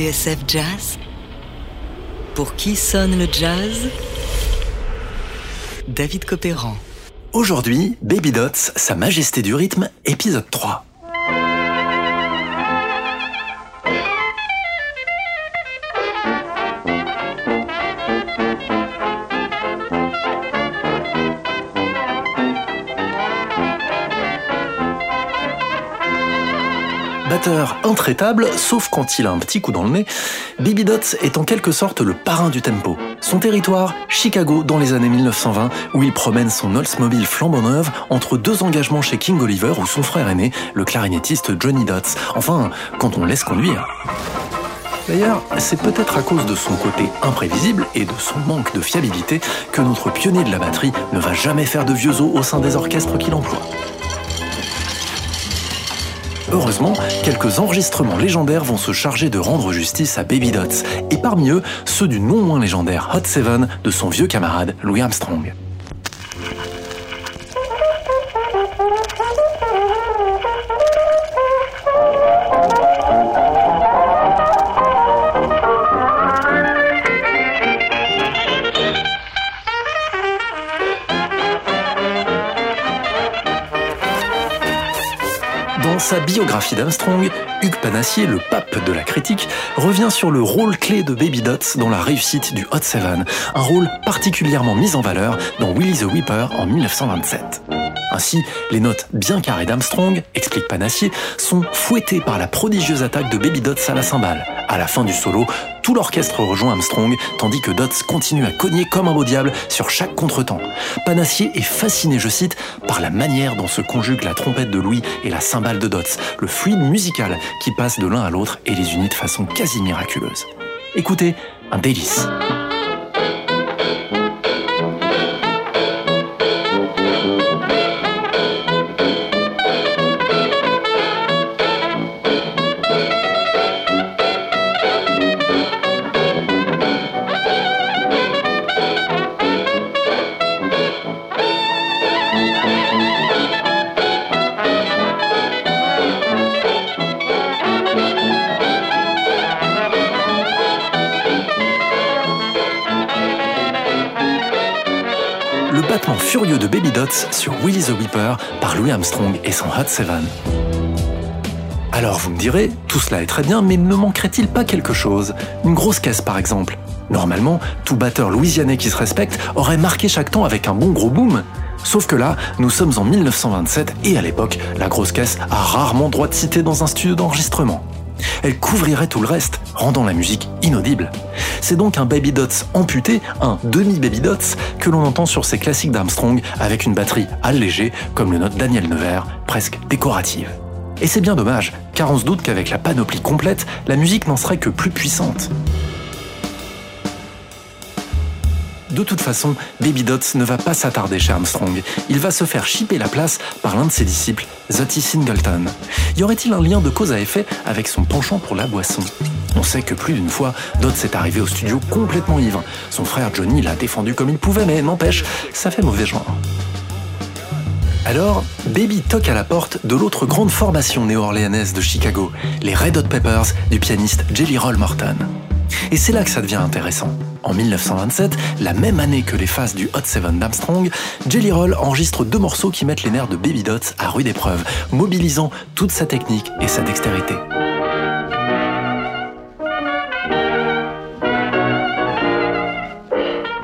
TSF Jazz Pour qui sonne le jazz? David Copéran. Aujourd'hui, Baby Dots, Sa Majesté du rythme, épisode 3. Intraitable, sauf quand il a un petit coup dans le nez, Baby Dots est en quelque sorte le parrain du tempo. Son territoire, Chicago, dans les années 1920, où il promène son Oldsmobile flambant neuve entre deux engagements chez King Oliver ou son frère aîné, le clarinettiste Johnny Dots. Enfin, quand on laisse conduire. D'ailleurs, c'est peut-être à cause de son côté imprévisible et de son manque de fiabilité que notre pionnier de la batterie ne va jamais faire de vieux os au sein des orchestres qu'il emploie. Heureusement, quelques enregistrements légendaires vont se charger de rendre justice à Baby Dots, et parmi eux, ceux du non moins légendaire Hot Seven de son vieux camarade Louis Armstrong. Sa biographie d'Armstrong, Hugues Panassier, le pape de la critique, revient sur le rôle clé de Baby Dots dans la réussite du Hot Seven, un rôle particulièrement mis en valeur dans Willie the Whipper en 1927. Ainsi, les notes bien carrées d'Armstrong, explique Panassier, sont fouettées par la prodigieuse attaque de Baby Dots à la cymbale. À la fin du solo, tout l'orchestre rejoint Armstrong, tandis que Dots continue à cogner comme un beau diable sur chaque contretemps. Panassier est fasciné, je cite, par la manière dont se conjuguent la trompette de Louis et la cymbale de Dots, le fluide musical qui passe de l'un à l'autre et les unit de façon quasi miraculeuse. Écoutez, un délice. Sur Willie the Whipper par Louis Armstrong et son Hot Seven. Alors vous me direz, tout cela est très bien, mais ne manquerait-il pas quelque chose? Une grosse caisse par exemple Normalement, tout batteur louisianais qui se respecte aurait marqué chaque temps avec un bon gros boom. Sauf que là, nous sommes en 1927 et à l'époque, la grosse caisse a rarement droit de citer dans un studio d'enregistrement. Elle couvrirait tout le reste, rendant la musique inaudible. C'est donc un Baby Dots amputé, un demi-Baby Dots, que l'on entend sur ces classiques d'Armstrong avec une batterie allégée, comme le note Daniel Nevers, presque décorative. Et c'est bien dommage, car on se doute qu'avec la panoplie complète, la musique n'en serait que plus puissante. De toute façon, Baby Dots ne va pas s'attarder chez Armstrong. Il va se faire chipper la place par l'un de ses disciples, Zotty Singleton. Y aurait-il un lien de cause à effet avec son penchant pour la boisson? On sait que plus d'une fois, Dots est arrivé au studio complètement ivre. Son frère Johnny l'a défendu comme il pouvait, mais n'empêche, ça fait mauvais genre. Alors, Baby toque à la porte de l'autre grande formation néo-orléanaise de Chicago, les Red Hot Peppers du pianiste Jelly Roll Morton. Et c'est là que ça devient intéressant. En 1927, la même année que les phases du Hot Seven d'Armstrong, Jelly Roll enregistre deux morceaux qui mettent les nerfs de Baby Dots à rude épreuve, mobilisant toute sa technique et sa dextérité.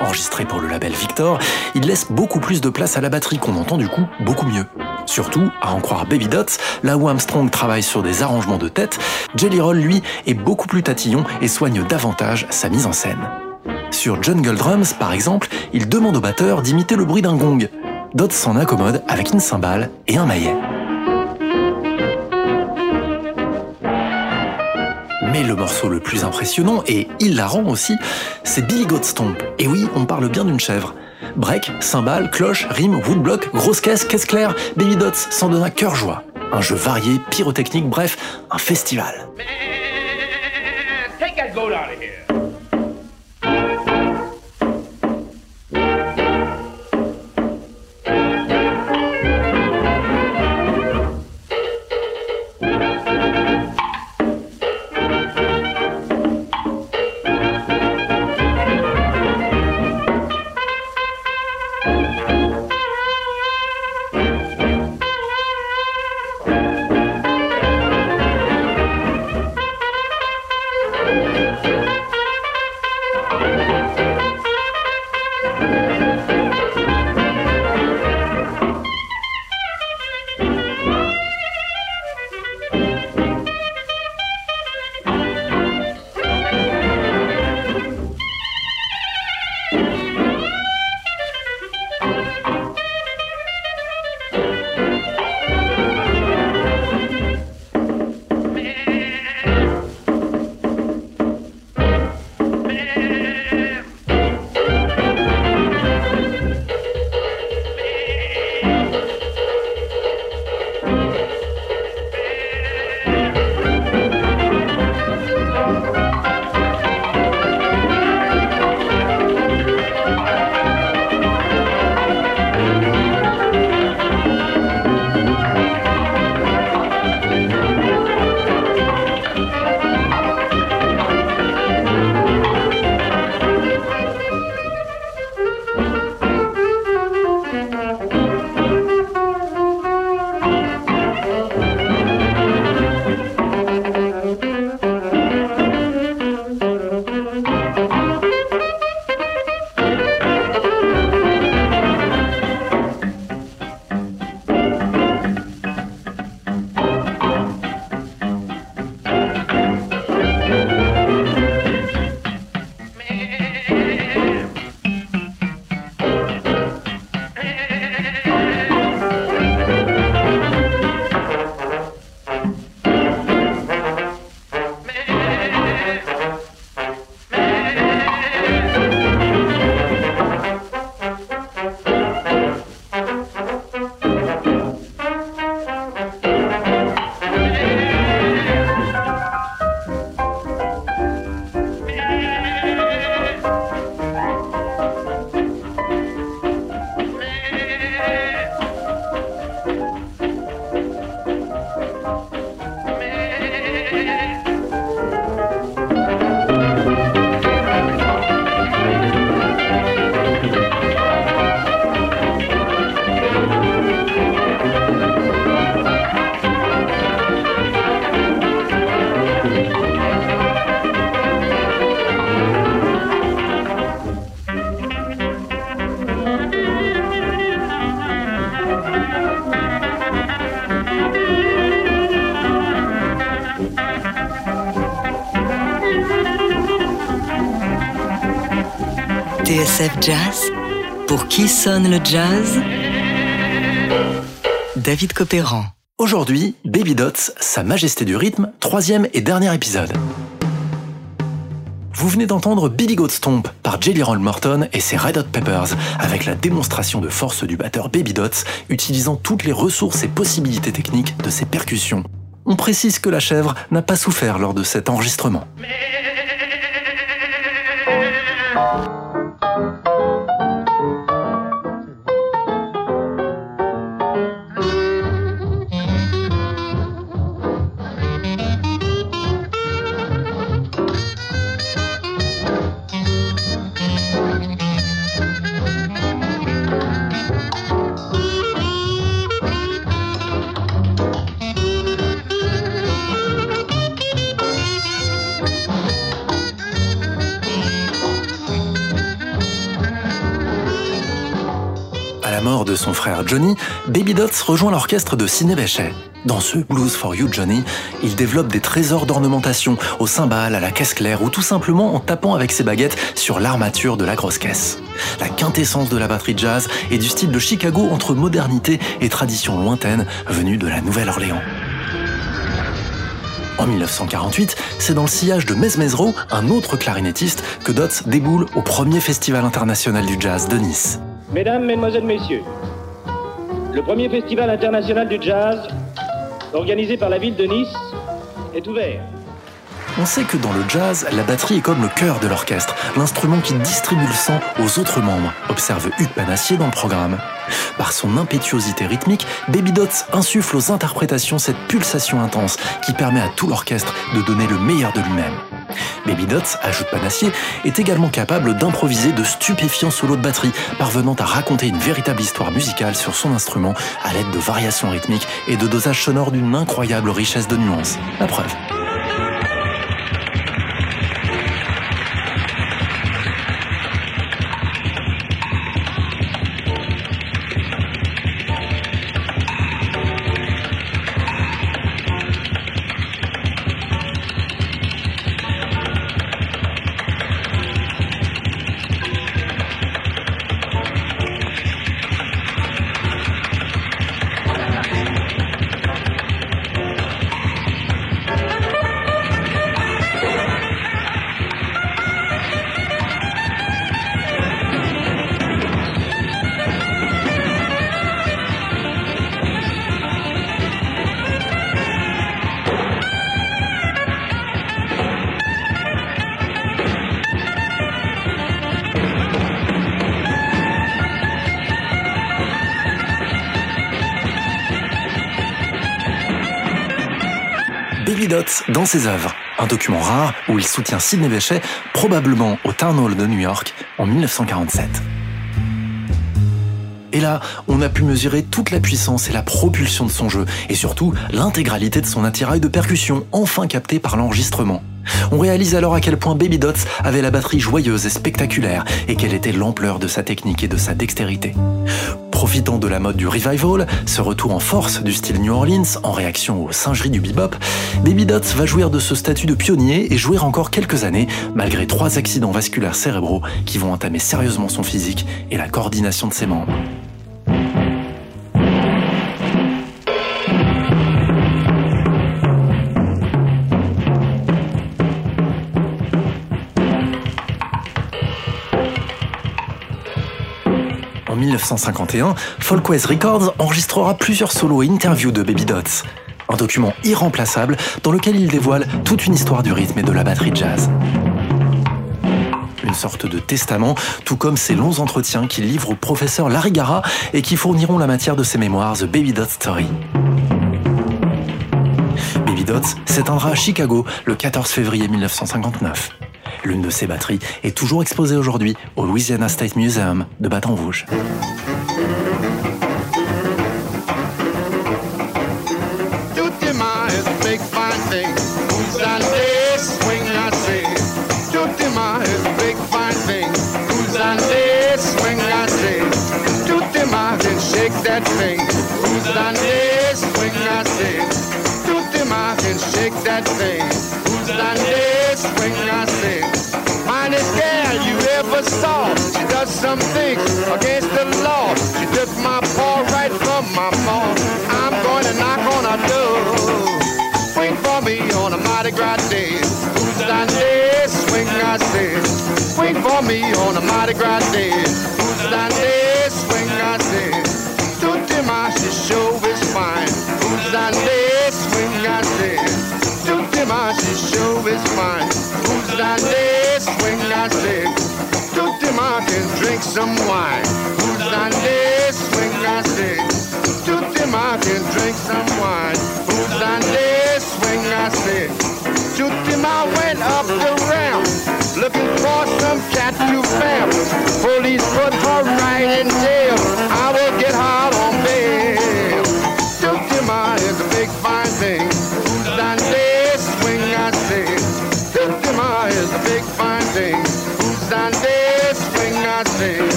Enregistré pour le label Victor, il laisse beaucoup plus de place à la batterie qu'on entend du coup beaucoup mieux. Surtout, à en croire Baby Dots, là où Armstrong travaille sur des arrangements de tête, Jelly Roll, lui, est beaucoup plus tatillon et soigne davantage sa mise en scène. Sur Jungle Drums, par exemple, il demande au batteur d'imiter le bruit d'un gong. Dots s'en accommode avec une cymbale et un maillet. Mais le morceau le plus impressionnant et hilarant aussi, c'est Billy Goat Stomp. Et oui, on parle bien d'une chèvre. Break, cymbales, cloche, rime, woodblock, grosse caisse, caisse claire, Baby Dots s'en donne à cœur joie. Un jeu varié, pyrotechnique, bref, un festival. Take that out of here. Jazz? Pour qui sonne le jazz? David Copéran. Aujourd'hui, Baby Dots, Sa Majesté du rythme, troisième et dernier épisode. Vous venez d'entendre Billy Goat Stomp par Jelly Roll Morton et ses Red Hot Peppers, avec la démonstration de force du batteur Baby Dots, utilisant toutes les ressources et possibilités techniques de ses percussions. On précise que la chèvre n'a pas souffert lors de cet enregistrement. Frère Johnny, Baby Dots rejoint l'orchestre de Sidney Bechet. Dans ce Blues for You Johnny, il développe des trésors d'ornementation au cymbale, à la caisse claire ou tout simplement en tapant avec ses baguettes sur l'armature de la grosse caisse. La quintessence de la batterie jazz est du style de Chicago entre modernité et tradition lointaine venue de la Nouvelle-Orléans. En 1948, c'est dans le sillage de Mesmezro, un autre clarinettiste, que Dots déboule au premier Festival international du jazz de Nice. Mesdames, Mesdemoiselles, Messieurs, le premier festival international du jazz, organisé par la ville de Nice, est ouvert. On sait que dans le jazz, la batterie est comme le cœur de l'orchestre, l'instrument qui distribue le sang aux autres membres, observe Hugues Panassier dans le programme. Par son impétuosité rythmique, Baby Dots insuffle aux interprétations cette pulsation intense qui permet à tout l'orchestre de donner le meilleur de lui-même. Baby Dots, ajoute Panassier, est également capable d'improviser de stupéfiants solos de batterie, parvenant à raconter une véritable histoire musicale sur son instrument à l'aide de variations rythmiques et de dosages sonores d'une incroyable richesse de nuances. La preuve. Dans ses œuvres, un document rare où il soutient Sidney Bechet, probablement au Town Hall de New York en 1947. Et là, on a pu mesurer toute la puissance et la propulsion de son jeu, et surtout l'intégralité de son attirail de percussion, enfin capté par l'enregistrement. On réalise alors à quel point Baby Dots avait la batterie joyeuse et spectaculaire, et quelle était l'ampleur de sa technique et de sa dextérité. Profitant de la mode du revival, ce retour en force du style New Orleans en réaction aux singeries du bebop, Baby Dots va jouir de ce statut de pionnier et jouer encore quelques années, malgré trois accidents vasculaires cérébraux qui vont entamer sérieusement son physique et la coordination de ses membres. 1951, Folkways Records enregistrera plusieurs solos et interviews de Baby Dots. Un document irremplaçable dans lequel il dévoile toute une histoire du rythme et de la batterie jazz. Une sorte de testament, tout comme ces longs entretiens qu'il livre au professeur Larry Gara et qui fourniront la matière de ses mémoires The Baby Dot Story. Baby Dots s'éteindra à Chicago le 14 février 1959. L'une de ses batteries est toujours exposée aujourd'hui au Louisiana State Museum de Baton Rouge. Is some things against the law. She took my paw right from my mom. I'm going to knock on her door. Wait for me on a Mardi Gras day. Sunday? Swing, I say. Wait for me on a Mardi Gras day. Sunday? Swing, I say. Tutti Marcia show is fine. Sunday? Swing, I say. Tutti Marcia show is fine. Sunday? Swing, I say. Drink some wine. Who's on this swing I sing? To them I can drink some wine. Who's on this swing I sing? To them I went up.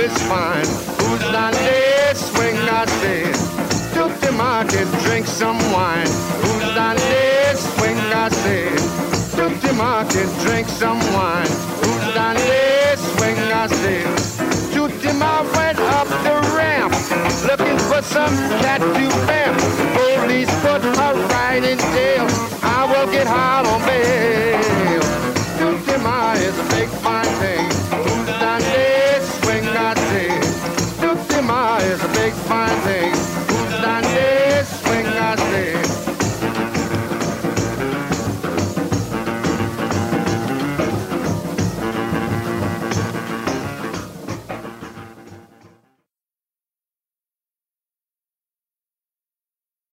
is fine. Who's not there? Swing not say, Took the market, drink some wine. Who's not there? Swing not say, Took the market, drink some wine. Who's not there? Swing not say, Took I went up the ramp, looking for some cat to bam. Police put her right in jail. I will get hot on